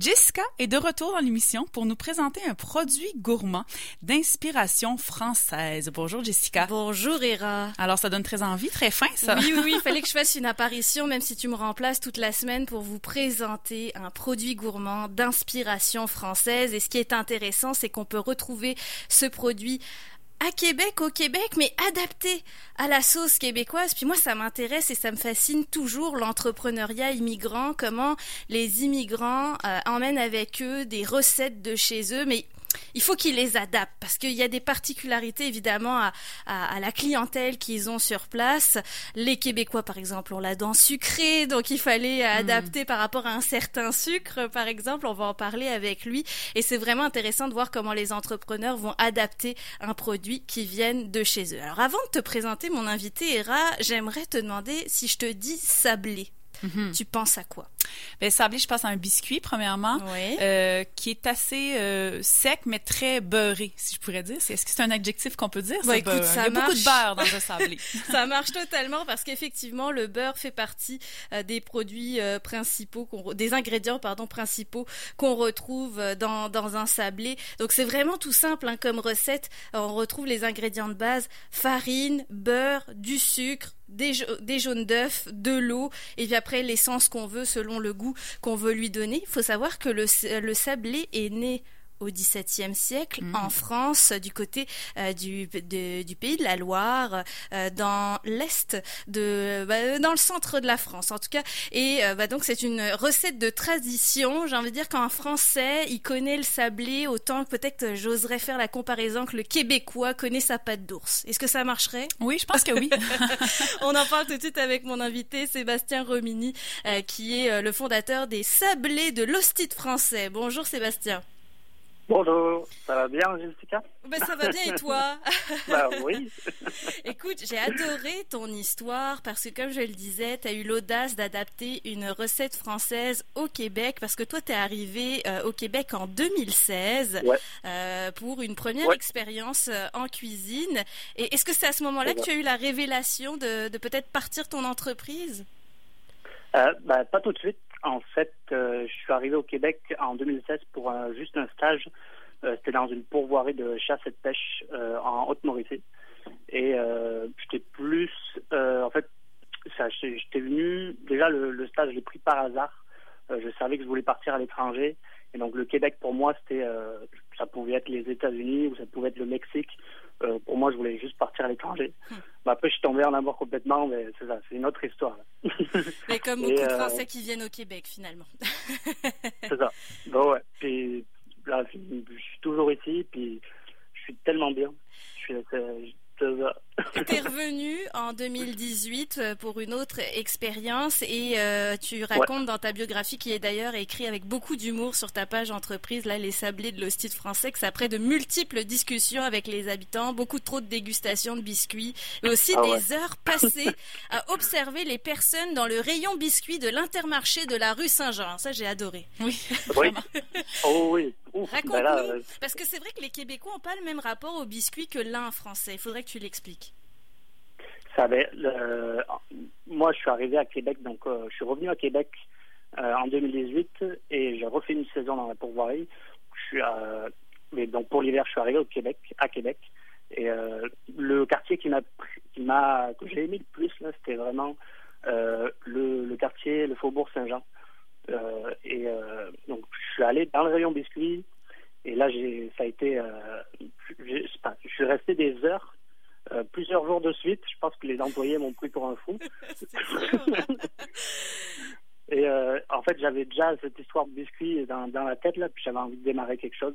Jessica est de retour dans l'émission pour nous présenter un produit gourmand d'inspiration française. Bonjour Jessica. Bonjour Hera. Alors ça donne très envie, très fin ça. Oui, oui, il fallait que je fasse une apparition, même si tu me remplaces toute la semaine, pour vous présenter un produit gourmand d'inspiration française. Et ce qui est intéressant, c'est qu'on peut retrouver ce produit à Québec, au Québec, mais adapté à la sauce québécoise. Puis moi, ça m'intéresse et ça me fascine toujours l'entrepreneuriat immigrant, comment les immigrants euh, emmènent avec eux des recettes de chez eux, mais il faut qu'ils les adaptent parce qu'il y a des particularités évidemment à, à, la clientèle qu'ils ont sur place. Les Québécois, par exemple, ont la dent sucrée, donc il fallait hmm. adapter par rapport à un certain sucre, par exemple. On va en parler avec lui. Et c'est vraiment intéressant de voir comment les entrepreneurs vont adapter un produit qui vienne de chez eux. Alors avant de te présenter mon invité, Hera, j'aimerais te demander si je te dis sablé. Mhm. Tu penses à quoi? Ben, sablé, je pense à un biscuit, premièrement, euh, qui est assez euh, sec, mais très beurré, si je pourrais dire. Est-ce que c'est un adjectif qu'on peut dire? ça, écoute, Il y a beaucoup de beurre dans un sablé. ça marche totalement parce qu'effectivement, le beurre fait partie euh, des produits principaux, des ingrédients pardon, principaux qu'on retrouve dans, dans un sablé. Donc, c'est vraiment tout simple hein, comme recette. On retrouve les ingrédients de base, farine, beurre, du sucre, des, jaunes d'œufs, de l'eau, et puis après l'essence qu'on veut selon le goût qu'on veut lui donner. Il faut savoir que le, sablé est né au XVIIe siècle mm. en France, du côté euh, du, du pays de la Loire, euh, dans l'est de, bah, dans le centre de la France en tout cas. Et euh, bah, donc c'est une recette de tradition. J'ai envie de dire qu'un Français, il connaît le sablé autant que peut-être j'oserais faire la comparaison que le Québécois connaît sa pâte d'ours. Est-ce que ça marcherait? Oui, je pense que oui. On en parle tout de suite avec mon invité Sébastien Romini, qui est le fondateur des Sablés de l'Hostite français. Bonjour Sébastien. Bonjour, ça va bien Jessica? Ben, Ça va bien et toi? Bah oui. Écoute, j'ai adoré ton histoire parce que comme je le disais, tu as eu l'audace d'adapter une recette française au Québec parce que toi tu es arrivé euh, au Québec en 2016 euh, pour une première expérience euh, en cuisine. Et est-ce que c'est à ce moment-là que tu as eu la révélation de, de peut-être partir ton entreprise? Bah, Pas tout de suite. En fait, euh, je suis arrivé au Québec en 2016 pour juste un stage. Euh, c'était dans une pourvoirie de chasse et de pêche euh, en Haute-Mauricie. Et j'étais plus... en fait, j'étais venu... Déjà, le, stage, je l'ai pris par hasard. je savais que je voulais partir à l'étranger. Et donc, le Québec, pour moi, c'était... ça pouvait être les États-Unis ou ça pouvait être le Mexique. Euh, pour moi, je voulais juste partir à l'étranger. Hmm. après, je suis tombé en amour complètement, mais c'est ça, c'est une autre histoire. mais comme beaucoup de euh, Français qui viennent au Québec, finalement. c'est ça. Bon, ouais. Puis là, je suis toujours ici, puis je suis tellement bien. Je suis, tu es revenu en 2018 euh, pour une autre expérience et euh, tu racontes dans ta biographie qui est d'ailleurs écrit avec beaucoup d'humour sur ta page entreprise là les sablés de l'hostite français que c'est après de multiples discussions avec les habitants, beaucoup trop de dégustations de biscuits mais aussi ah des heures passées à observer les personnes dans le rayon biscuits de l'intermarché de la rue Saint-Jean. Ça j'ai adoré. Oui. oui. oh oui. Raconte-nous, ben euh, parce que c'est vrai que les Québécois n'ont pas le même rapport aux biscuits que l'un français. Il faudrait que tu l'expliques. Ça moi, je suis arrivé à Québec, donc euh, je suis revenu à Québec euh, en 2018 et j'ai refait une saison dans la pourvoirie. Je suis, mais donc pour l'hiver, je suis arrivé au Québec, à Québec. Et le quartier qui m'a, qui m'a, que j'ai aimé le plus là, c'était vraiment le, le quartier, le faubourg Saint-Jean. Euh, et euh, donc, je suis allé dans le rayon biscuits. Et là, j'ai, ça a été, euh, je, suis resté des heures plusieurs jours de suite. Je pense que les employés m'ont pris pour un fou. Et en fait, j'avais déjà cette histoire de biscuits dans, dans la tête là, puis j'avais envie de démarrer quelque chose.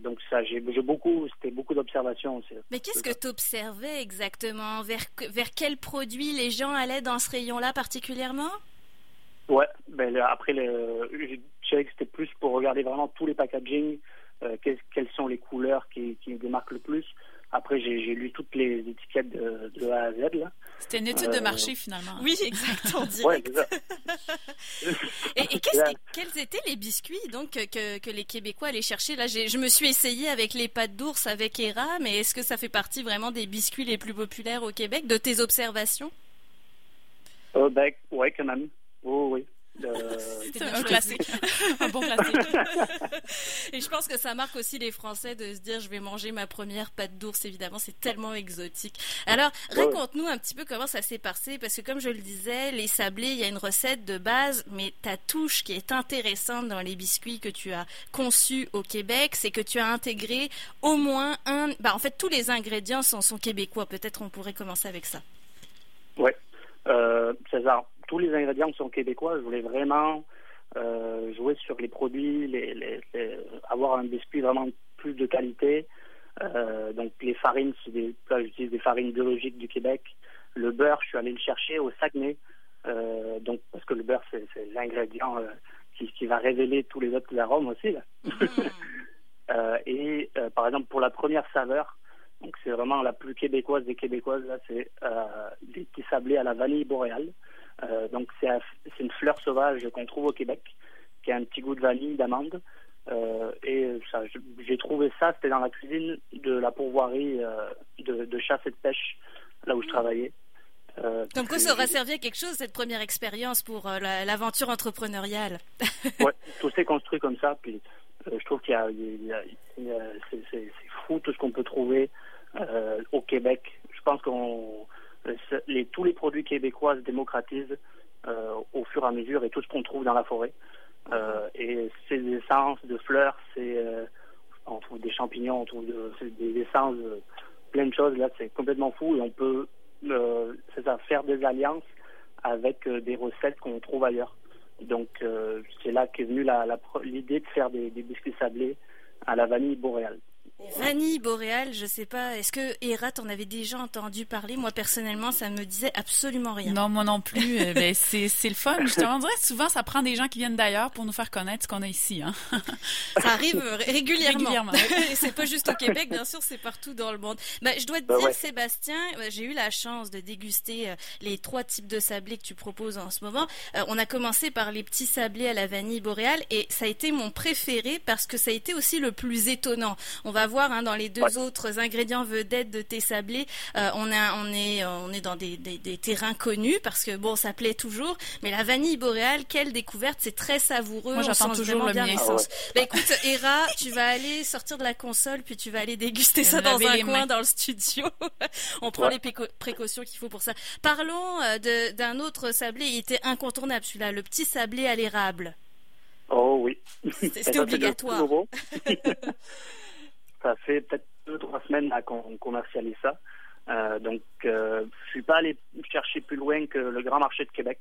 donc ça, j'ai, beaucoup, c'était beaucoup d'observations Mais qu'est-ce que tu observais exactement? Vers, vers quels produits les gens allaient dans ce rayon-là particulièrement? Ouais, ben après, le, je dirais que c'était plus pour regarder vraiment tous les packaging, euh, quelles, sont les couleurs qui, qui me démarquent le plus. Après, j'ai lu toutes les étiquettes de, de A à Z. C'était une étude de euh, marché finalement. Oui, exactement. ouais, et, et quels étaient les biscuits donc que, que les Québécois allaient chercher? Là, je me suis essayé avec les pâtes d'ours avec Era, mais est-ce que ça fait partie vraiment des biscuits les plus populaires au Québec De tes observations? Euh, Ben, ouais, quand même. Oh, oui. C'est un classique. un bon classique. Et je pense que ça marque aussi les Français de se dire je vais manger ma première pâte d'ours, évidemment, c'est tellement exotique. Alors, raconte-nous un petit peu comment ça s'est passé, parce que comme je le disais, les sablés, il y a une recette de base, mais ta touche qui est intéressante dans les biscuits que tu as conçus au Québec, c'est que tu as intégré au moins un... Bah, en fait, tous les ingrédients sont, sont québécois. Peut-être on pourrait commencer avec ça. Oui, euh, ça. Tous les ingrédients sont québécois. Je voulais vraiment euh, jouer sur les produits, les, avoir un biscuit vraiment plus de qualité. Euh, donc les farines, c'est des, j'utilise des farines biologiques du Québec. Le beurre, je suis allé le chercher au Saguenay. Euh, donc parce que le beurre, c'est, l'ingrédient qui, qui, va révéler tous les autres arômes aussi. Là. Mm. et par exemple pour la première saveur, donc c'est vraiment la plus québécoise des québécoises. Là, c'est des petits sablés à la vanille boréale. donc c'est, c'est une fleur sauvage qu'on trouve au Québec, qui a un petit goût de vanille, d'amande. Euh, et j'ai trouvé ça, c'était dans la cuisine de la pourvoirie euh, de, de, chasse et de pêche, là où je travaillais. Euh, Comme quoi, ça aurait servi à quelque chose, cette première expérience pour l'aventure entrepreneuriale. ouais, tout s'est construit comme ça. Puis je trouve qu'il y a, c'est fou tout ce qu'on peut trouver au Québec. Je pense qu'on les, tous les produits québécois se démocratisent au fur et à mesure et tout ce qu'on trouve dans la forêt. Euh, et ces essences de fleurs, euh, on trouve des champignons, on trouve des essences, plein de choses. Là, c'est complètement fou et on peut, euh, faire des alliances avec des recettes qu'on trouve ailleurs. Donc, c'est là qu'est venue l'idée de faire des biscuits sablés à la vanille boréale. Vanille boréale, je sais pas, est-ce que Hera t'en avait déjà entendu parler? Moi personnellement, ça me disait absolument rien. Non, moi non plus. Euh, ben, c'est, c'est le fun. Je te dirais souvent, ça prend des gens qui viennent d'ailleurs pour nous faire connaître ce qu'on a ici. Hein. Ça arrive régulièrement. régulièrement. c'est pas juste au Québec, bien sûr, c'est partout dans le monde. Ben, je dois te bah dire, Sébastien, euh, j'ai eu la chance de déguster euh, les trois types de sablés que tu proposes en ce moment. On a commencé par les petits sablés à la vanille boréale et ça a été mon préféré parce que ça a été aussi le plus étonnant. On va voir hein, dans les deux autres ingrédients vedettes de thé sablé, euh, on, a, on, est, on est dans des, des, terrains connus parce que bon, ça plaît toujours. Mais la vanille boréale, quelle découverte, c'est très savoureux. Moi, j'attends toujours le bien l'essence. Ah bah, écoute, Hera, tu vas aller sortir de la console puis tu vas aller déguster ça dans un coin dans le studio. on prend les précautions qu'il faut pour ça. Parlons euh, d'un autre sablé, il était incontournable celui-là, le petit sablé à l'érable. Oh oui. C'était obligatoire. Ça fait peut-être deux trois semaines qu'on commercialise ça. Euh, donc, euh, je suis pas allé chercher plus loin que le Grand Marché de Québec.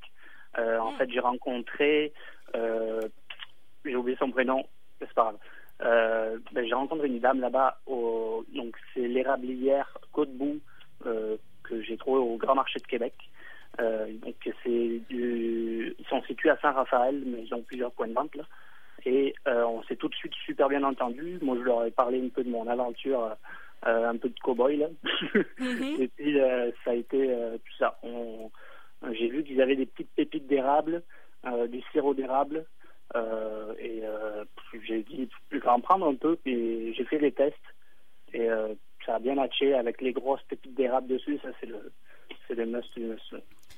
Euh, en hmm. fait, j'ai rencontré, euh, j'ai oublié son prénom, c'est pas grave. Ben, j'ai rencontré une dame là-bas, au, donc c'est l'érablière Côte-Bout euh, que j'ai trouvé au Grand Marché de Québec. donc c'est ils sont situés à Saint-Raphaël, mais ils ont plusieurs points de vente là. Et euh, on s'est tout de suite super bien entendu. Moi, je leur ai parlé un peu de mon aventure, euh, un peu de cow-boy, là. Mm-hmm. et puis, euh, ça a été tout ça. J'ai vu qu'ils avaient des petites pépites d'érable, du sirop d'érable. et j'ai dit, je vais en prendre un peu, puis j'ai fait des tests. Et ça a bien matché avec les grosses pépites d'érable dessus. Ça, c'est le, c'est le must,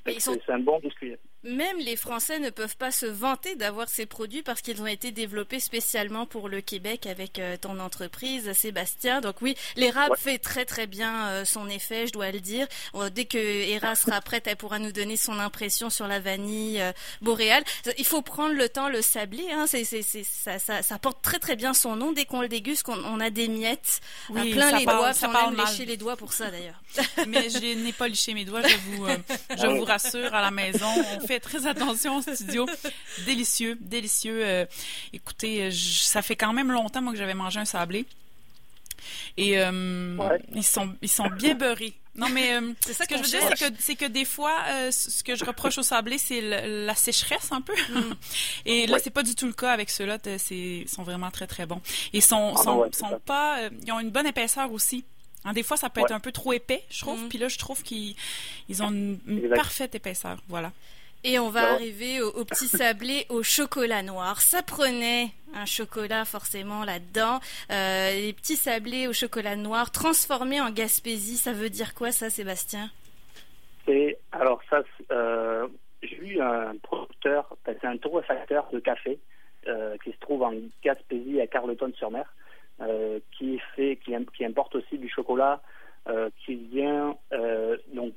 C'est un bon biscuit même les Français ne peuvent pas se vanter d'avoir ces produits parce qu'ils ont été développés spécialement pour le Québec avec euh, ton entreprise, Sébastien. Donc oui, l'érable fait très très bien euh, son effet, je dois le dire. Euh, dès que Hera sera prête, elle pourra nous donner son impression sur la vanille boréale. Il faut prendre le temps, le sablé. Hein, c'est, c'est, ça, ça, ça, porte très très bien son nom. Dès qu'on le déguste, qu'on on a des miettes oui, plein les doigts. Ça on aime lécher les doigts pour ça d'ailleurs. Mais je n'ai pas léché mes doigts, je vous, je vous rassure à la maison fait très attention au studio. délicieux, délicieux. Euh, écoutez, euh, ça fait quand même longtemps moi que j'avais mangé un sablé. Et euh, ils sont ils sont bien beurrés. Non mais c'est ça ce que je veux dire c'est que c'est que des fois ce que je reproche au sablé c'est la sécheresse un peu. Mm. Et là c'est pas du tout le cas avec ceux-là, c'est sont vraiment très très bons. Et sont ah, sont, sont pas ils ont une bonne épaisseur aussi. Hein, des fois, ça peut être un peu trop épais, je trouve. Mm. Puis là, je trouve qu'ils ont une parfaite épaisseur. Voilà. Et on va arriver au, petit sablé au chocolat noir. Ça prenait un chocolat forcément là-dedans. Euh, les petits sablés au chocolat noir transformés en Gaspésie, ça veut dire quoi ça, Sébastien? C'est alors ça, euh, j'ai eu un producteur producteur, c'est un torréfacteur de café qui se trouve en Gaspésie à Carleton-sur-Mer, qui fait, qui, qui, importe aussi du chocolat qui vient donc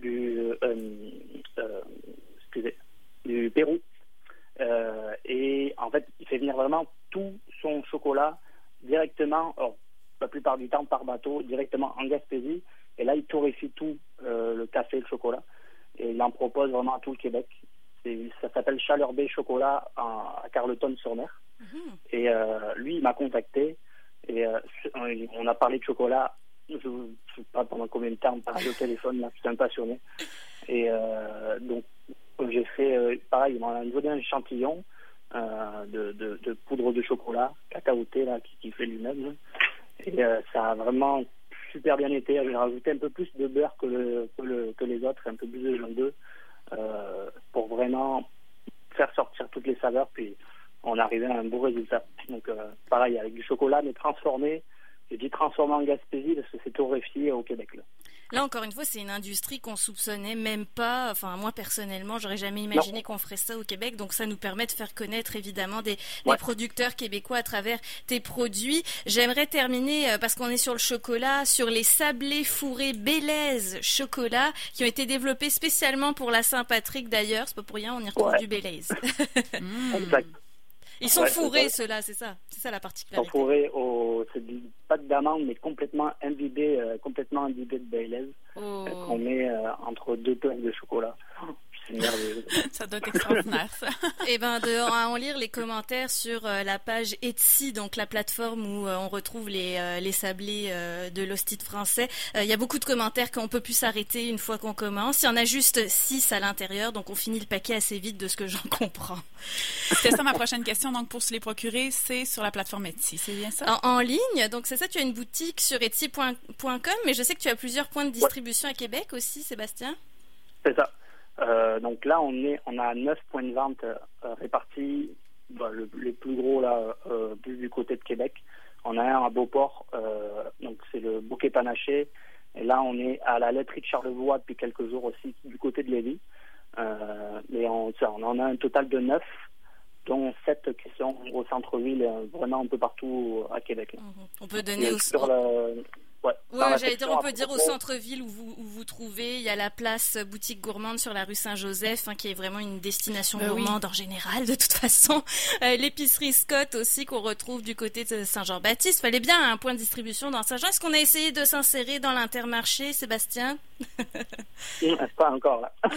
du, excusez, du Pérou. et en fait, il fait venir vraiment tout son chocolat directement, la plupart du temps par bateau, directement en Gaspésie. Et là, il torréfie tout, euh, le café et le chocolat. Et il en propose vraiment à tout le Québec. Ça s'appelle Chaleur Bay Chocolat à Carleton-sur-Mer. Mhm. Et euh, lui, il m'a contacté. Et euh, on a parlé de chocolat, je ne sais pas pendant combien de temps, on parlait au téléphone, là, j'étais un passionné. Et donc, j'ai fait, pareil, il m'a donné un échantillon de, de, poudre de chocolat, cacaoté, là, qui, fait lui-même. Et ça a vraiment super bien été. J'ai rajouté un peu plus de beurre que, le, que, les autres, un peu plus de jaune d'œuf, euh, pour vraiment faire sortir toutes les saveurs. Puis on arrivait à un beau résultat. Donc euh, pareil, avec du chocolat, mais transformé. J'ai dit transformé en Gaspésie parce que c'est torréfié au Québec. Là. Là, encore une fois, c'est une industrie qu'on soupçonnait même pas. Enfin, moi personnellement, j'aurais jamais imaginé qu'on ferait ça au Québec. Donc, ça nous permet de faire connaître évidemment des, producteurs québécois à travers tes produits. J'aimerais terminer euh, parce qu'on est sur le chocolat, sur les sablés fourrés Bélez chocolat qui ont été développés spécialement pour la Saint-Patrick d'ailleurs. C'est pas pour rien, on y retrouve du Bélez. exact. Ils sont fourrés, ceux-là, c'est ça. C'est ça la particularité. Ils sont fourrés au. C'est du pâte d'amande, mais complètement imbibé, euh, complètement imbibé de Baileys. Oh. qu'on met euh, entre deux plaques de chocolat. ça doit être extraordinaire, ça. Et eh ben, de en lire les commentaires sur euh, la page Etsy, donc la plateforme où euh, on retrouve les, euh, les sablés de l'hostite français. Il y a beaucoup de commentaires qu'on peut plus s'arrêter une fois qu'on commence. Il y en a juste six à l'intérieur, donc on finit le paquet assez vite de ce que j'en comprends. C'était ça ma prochaine question. Donc, pour se les procurer, c'est sur la plateforme Etsy, c'est bien ça? En, ligne, donc c'est ça, tu as une boutique sur etsy.com, mais je sais que tu as plusieurs points de distribution à Québec aussi, Sébastien. C'est ça. Euh, donc là, on est, on a neuf points de vente euh, répartis, bah, les plus gros là, euh, plus du côté de Québec. On a un à Beauport, donc c'est le bouquet panaché. Et là, on est à la laiterie de Charlevoix depuis quelques jours aussi du côté de Lévis. mais on, on en a un total de neuf dont sept qui sont au centre-ville, vraiment un peu partout à Québec. Mhm. On peut donner aussi. Ouais, j'allais dire, on peut dire au centre-ville où vous, vous trouvez, il y a la place boutique gourmande sur la rue Saint-Joseph, hein, qui est vraiment une destination ben gourmande en général, de toute façon. Euh, l'épicerie Scott aussi, qu'on retrouve du côté de Saint-Jean-Baptiste. Fallait bien un point de distribution dans Saint-Jean. Est-ce qu'on a essayé de s'insérer dans l'intermarché, Sébastien? Pas encore, là.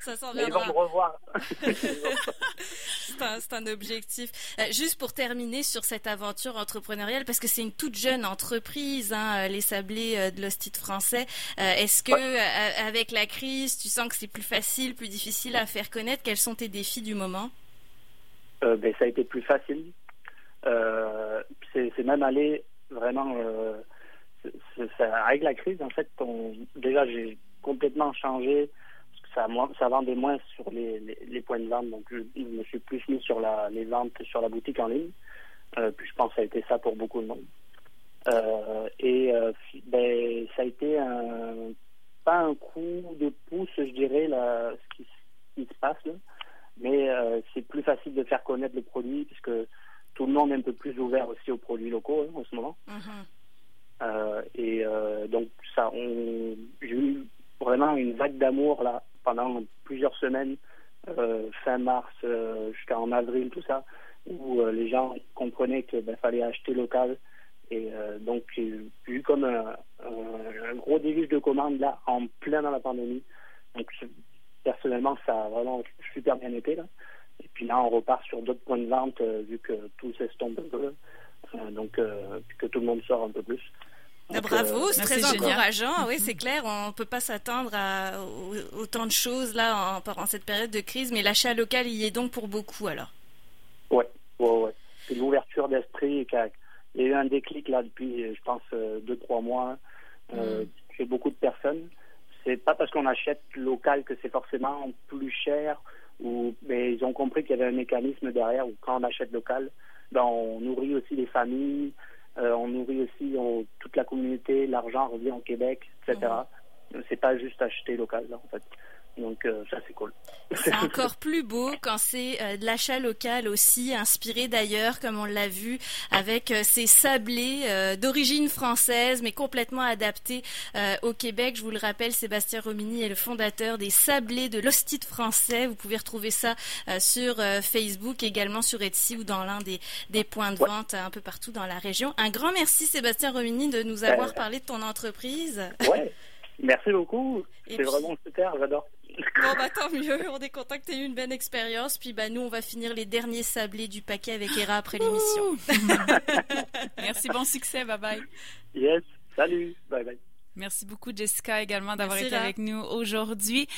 Ça s'en Ils vont me revoir. c'est un, objectif. Euh, juste pour terminer sur cette aventure entrepreneuriale, parce que c'est une toute jeune entreprise, hein, euh, les sablés euh, de l'hostite français. Est-ce que avec la crise, tu sens que c'est plus facile, plus difficile à faire connaître? Quels sont tes défis du moment? Ben, ça a été plus facile. c'est même allé vraiment avec la crise. En fait, déjà j'ai complètement changé ça, ça vendait moins sur les, points de vente, donc je, me suis plus mis sur les ventes sur la boutique en ligne. puis je pense que ça a été ça pour beaucoup de monde. Euh, et euh, ben, ça a été pas un coup de pouce, je dirais, ce, qui, se passe, là, mais euh, c'est plus facile de faire connaître le produit puisque tout le monde est un peu plus ouvert aussi aux produits locaux hein, en ce moment. Mm-hmm. Et donc, ça, j'ai eu vraiment une vague d'amour là pendant plusieurs semaines, fin mars jusqu'en avril, tout ça, où les gens comprenaient qu'il ben, fallait acheter local, et euh, donc, j'ai eu comme un, gros déluge de commandes là, en plein dans la pandémie. Donc, personnellement, ça a vraiment super bien été. Là. Et puis là, on repart sur d'autres points de vente euh, vu que tout s'estompe un peu. Euh, donc, que tout le monde sort un peu plus. Ah, bravo, c'est très encourageant. Oui, c'est clair. On ne peut pas s'attendre à autant de choses là en, en, cette période de crise, mais l'achat local y est donc pour beaucoup alors. Oui, ouais, ouais. C'est l'ouverture d'esprit il y a eu un déclic là depuis, je pense, euh, deux, trois mois euh, mm. chez beaucoup de personnes. C'est pas parce qu'on achète local que c'est forcément plus cher, ou mais ils ont compris qu'il y avait un mécanisme derrière où quand on achète local, ben, on nourrit aussi les familles, euh, on nourrit aussi toute la communauté, l'argent revient au Québec, etc. C'est pas juste acheter local là, en fait. Donc euh, ça c'est cool. C'est encore plus beau quand c'est euh, de l'achat local aussi, inspiré d'ailleurs, comme on l'a vu, avec euh, ces sablés d'origine française, mais complètement adaptés au Québec. Je vous le rappelle, Sébastien Romini est le fondateur des sablés de l'hostite français. Vous pouvez retrouver ça sur Facebook, également sur Etsy ou dans l'un des, des points de vente un peu partout dans la région. Un grand merci Sébastien Romini de nous avoir parlé de ton entreprise. Ouais. Merci beaucoup. C'est vraiment super, j'adore. Bon, bah tant mieux, on est content que tu aies eu une bonne expérience. Puis bah nous, on va finir les derniers sablés du paquet avec Hera après l'émission. Merci, bon succès, bye bye. Yes, salut, bye bye. Merci beaucoup Jessica également d'avoir été avec nous aujourd'hui.